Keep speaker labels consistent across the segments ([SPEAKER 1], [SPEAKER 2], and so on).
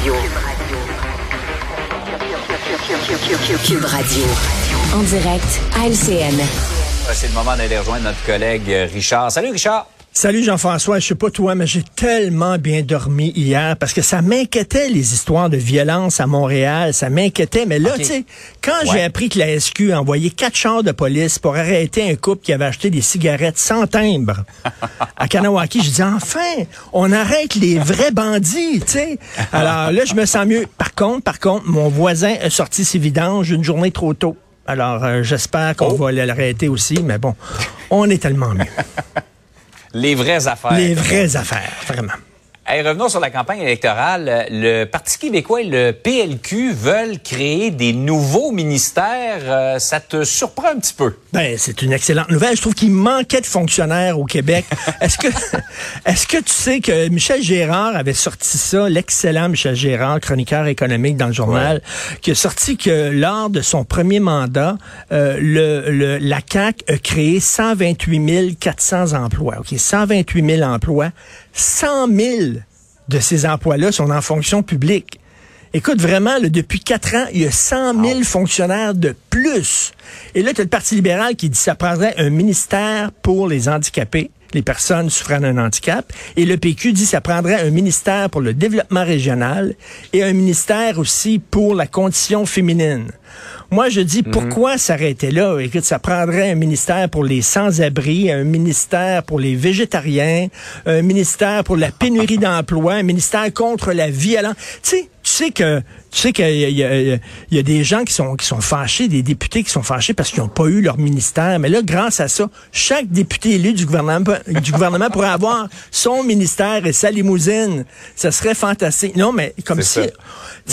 [SPEAKER 1] Radio. Cube Radio. En direct à LCN.
[SPEAKER 2] C'est le moment d'aller rejoindre notre collègue Richard. Salut Richard.
[SPEAKER 3] Salut Jean-François, je sais pas toi, mais j'ai tellement bien dormi hier parce que ça m'inquiétait les histoires de violence à Montréal, ça m'inquiétait. Mais là, tu sais, quand j'ai appris que la SQ a envoyé quatre chars de police pour arrêter un couple qui avait acheté des cigarettes sans timbre à Kanawaki, je dis enfin, on arrête les vrais bandits, tu sais. Alors là, je me sens mieux. Par contre, par contre, mon voisin a sorti ses vidanges une journée trop tôt. Alors, euh, j'espère qu'on
[SPEAKER 2] Oh.
[SPEAKER 3] va l'arrêter aussi, mais bon, on est tellement mieux.
[SPEAKER 2] Les vraies affaires.
[SPEAKER 3] Les vraies affaires, vraiment.
[SPEAKER 2] Hey, revenons sur la campagne électorale. Le Parti québécois et le PLQ veulent créer des nouveaux ministères. Euh, ça te surprend un petit peu?
[SPEAKER 3] Ben, c'est une excellente nouvelle. Je trouve qu'il manquait de fonctionnaires au Québec. Est-ce que, est-ce que tu sais que Michel Gérard avait sorti ça, l'excellent Michel Gérard, chroniqueur économique dans le journal, qui a sorti que lors de son premier mandat, euh, le, le, la CAQ a créé 128 400 emplois. OK, 128 000 emplois. 100 000 de ces emplois-là sont en fonction publique. Écoute, vraiment, là, depuis quatre ans, il y a 100 000 fonctionnaires de plus. Et là, tu as le Parti libéral qui dit que ça prendrait un ministère pour les handicapés, les personnes souffrant d'un handicap. Et le PQ dit que ça prendrait un ministère pour le développement régional et un ministère aussi pour la condition féminine. Moi, je dis, pourquoi s'arrêter là? Écoute, ça prendrait un ministère pour les sans-abri, un ministère pour les végétariens, un ministère pour la pénurie d'emploi, un ministère contre la violence. Tu sais, tu sais que tu sais qu'il y, a- y y des gens qui sont qui sont fâchés, des députés qui sont fâchés parce qu'ils n'ont pas eu leur ministère. Mais là, grâce à ça, chaque député élu du gouvernement du gouvernement pourrait avoir son ministère et sa limousine. Ça serait fantastique. Non, mais comme si.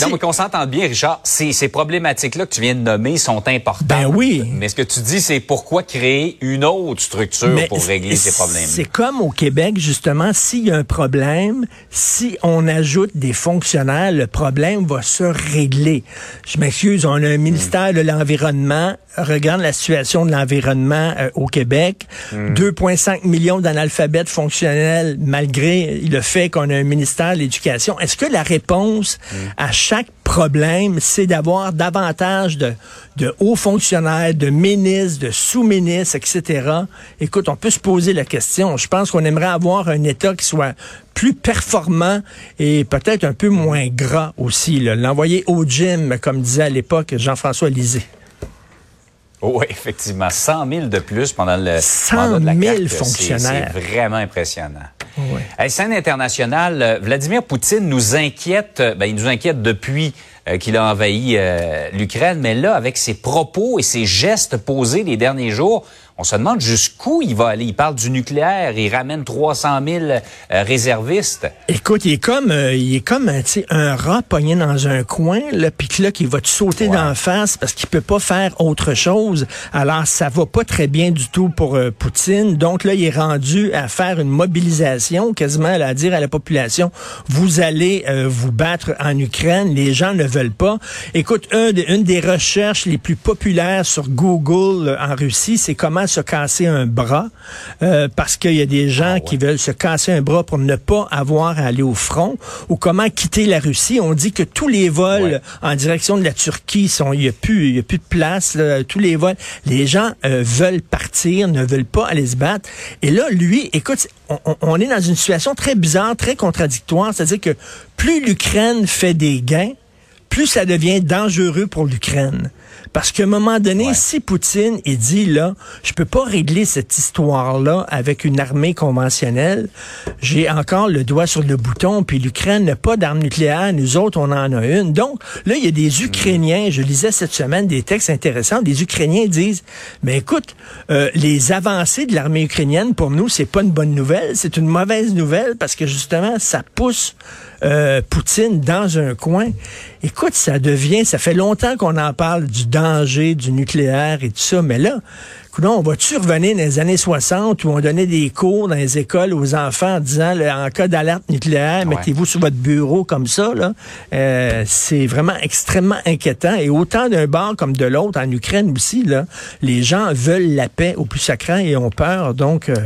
[SPEAKER 2] Non, mais qu'on s'entende bien, Richard, ces, ces problématiques-là que tu viens de nommer sont importantes.
[SPEAKER 3] Ben oui.
[SPEAKER 2] Mais ce que tu dis, c'est pourquoi créer une autre structure
[SPEAKER 3] Mais
[SPEAKER 2] pour régler ces problèmes.
[SPEAKER 3] C'est comme au Québec, justement, s'il y a un problème, si on ajoute des fonctionnaires, le problème va se régler. Je m'excuse, on a un ministère de l'Environnement. Regarde la situation de l'environnement euh, au Québec. 2,5 millions d'analphabètes fonctionnels, malgré le fait qu'on a un ministère de l'Éducation. Est-ce que la réponse à chaque problème, c'est d'avoir davantage de, de hauts fonctionnaires, de ministres, de sous-ministres, etc. Écoute, on peut se poser la question. Je pense qu'on aimerait avoir un État qui soit plus performant et peut-être un peu moins gras aussi. L'envoyer au gym, comme disait à l'époque Jean-François Lisée.
[SPEAKER 2] Oui, effectivement. 100 000 de plus pendant le
[SPEAKER 3] 100
[SPEAKER 2] mandat de la
[SPEAKER 3] 000
[SPEAKER 2] CAQ, c'est-
[SPEAKER 3] fonctionnaires.
[SPEAKER 2] C'est vraiment impressionnant.
[SPEAKER 3] Ouais.
[SPEAKER 2] Hey, scène internationale, euh, Vladimir Poutine nous inquiète, euh, ben, il nous inquiète depuis euh, qu'il a envahi l'Ukraine, mais là, avec ses propos et ses gestes posés les derniers jours, on se demande jusqu'où il va aller. Il parle du nucléaire, il ramène 300 000 euh, réservistes.
[SPEAKER 3] Écoute, il est comme, euh, il est comme, euh, un rat pogné dans un coin, là, puis là, qui va te sauter
[SPEAKER 2] Ouais.
[SPEAKER 3] d'en face parce qu'il peut pas faire autre chose. Alors, ça va pas très bien du tout pour euh, Poutine. Donc là, il est rendu à faire une mobilisation, quasiment à dire à la population, vous allez vous battre en Ukraine. Les gens ne veulent pas. Écoute, une des recherches les plus populaires sur Google en Russie, c'est comment se casser un bras, euh, parce qu'il y a des gens qui veulent se casser un bras pour ne pas avoir à aller au front, ou comment quitter la Russie. On dit que tous les vols
[SPEAKER 2] Ouais.
[SPEAKER 3] en direction de la Turquie sont, il y a plus, il y a plus de place, là, tous les vols. Les gens euh, veulent partir, ne veulent pas aller se battre. Et là, lui, écoute, on- on est dans une situation très bizarre, très contradictoire, c'est-à-dire que plus l'Ukraine fait des gains, plus ça devient dangereux pour l'Ukraine. Parce qu'à un moment donné,
[SPEAKER 2] Ouais.
[SPEAKER 3] si Poutine il dit là, je peux pas régler cette histoire-là avec une armée conventionnelle, j'ai encore le doigt sur le bouton, puis l'Ukraine n'a pas d'armes nucléaires, nous autres, on en a une. Donc, là, il y a des Ukrainiens, je lisais cette semaine des textes intéressants, des Ukrainiens disent, mais écoute, euh, les avancées de l'armée ukrainienne, pour nous, c'est pas une bonne nouvelle, c'est une mauvaise nouvelle, parce que justement, ça pousse euh, Poutine dans un coin. Écoute, ça devient, ça fait longtemps qu'on en parle du danger du nucléaire et tout ça, mais là, coudonc, on va-tu revenir dans les années 60 où on donnait des cours dans les écoles aux enfants en disant, là, en cas d'alerte nucléaire,
[SPEAKER 2] Ouais.
[SPEAKER 3] mettez-vous sur votre bureau comme ça, là? Euh, c'est vraiment extrêmement inquiétant. Et autant d'un bord comme de l'autre, en Ukraine aussi, là, les gens veulent la paix au plus sacré et ont peur. Donc, euh,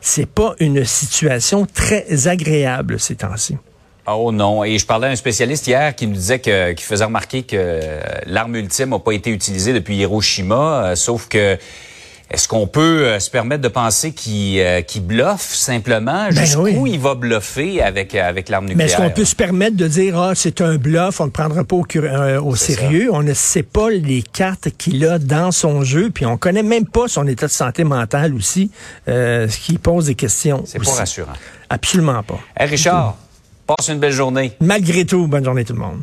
[SPEAKER 3] c'est pas une situation très agréable ces temps-ci.
[SPEAKER 2] Oh non. Et je parlais à un spécialiste hier qui nous disait que, qui faisait remarquer que l'arme ultime n'a pas été utilisée depuis Hiroshima, euh, sauf que est-ce qu'on peut euh, se permettre de penser qu'il euh, bluffe simplement?
[SPEAKER 3] Ben
[SPEAKER 2] Jusqu'où
[SPEAKER 3] oui.
[SPEAKER 2] il va bluffer avec, euh, avec l'arme
[SPEAKER 3] Mais
[SPEAKER 2] nucléaire?
[SPEAKER 3] est-ce qu'on peut se permettre de dire, ah, c'est un bluff, on ne le prendra pas au, euh, sérieux? On ne sait pas les cartes qu'il a dans son jeu, puis on connaît même pas son état de santé mentale aussi, euh, ce qui pose des questions.
[SPEAKER 2] C'est pas rassurant.
[SPEAKER 3] Absolument pas.
[SPEAKER 2] Hey Richard, passe une belle journée.
[SPEAKER 3] Malgré tout, bonne journée tout le monde.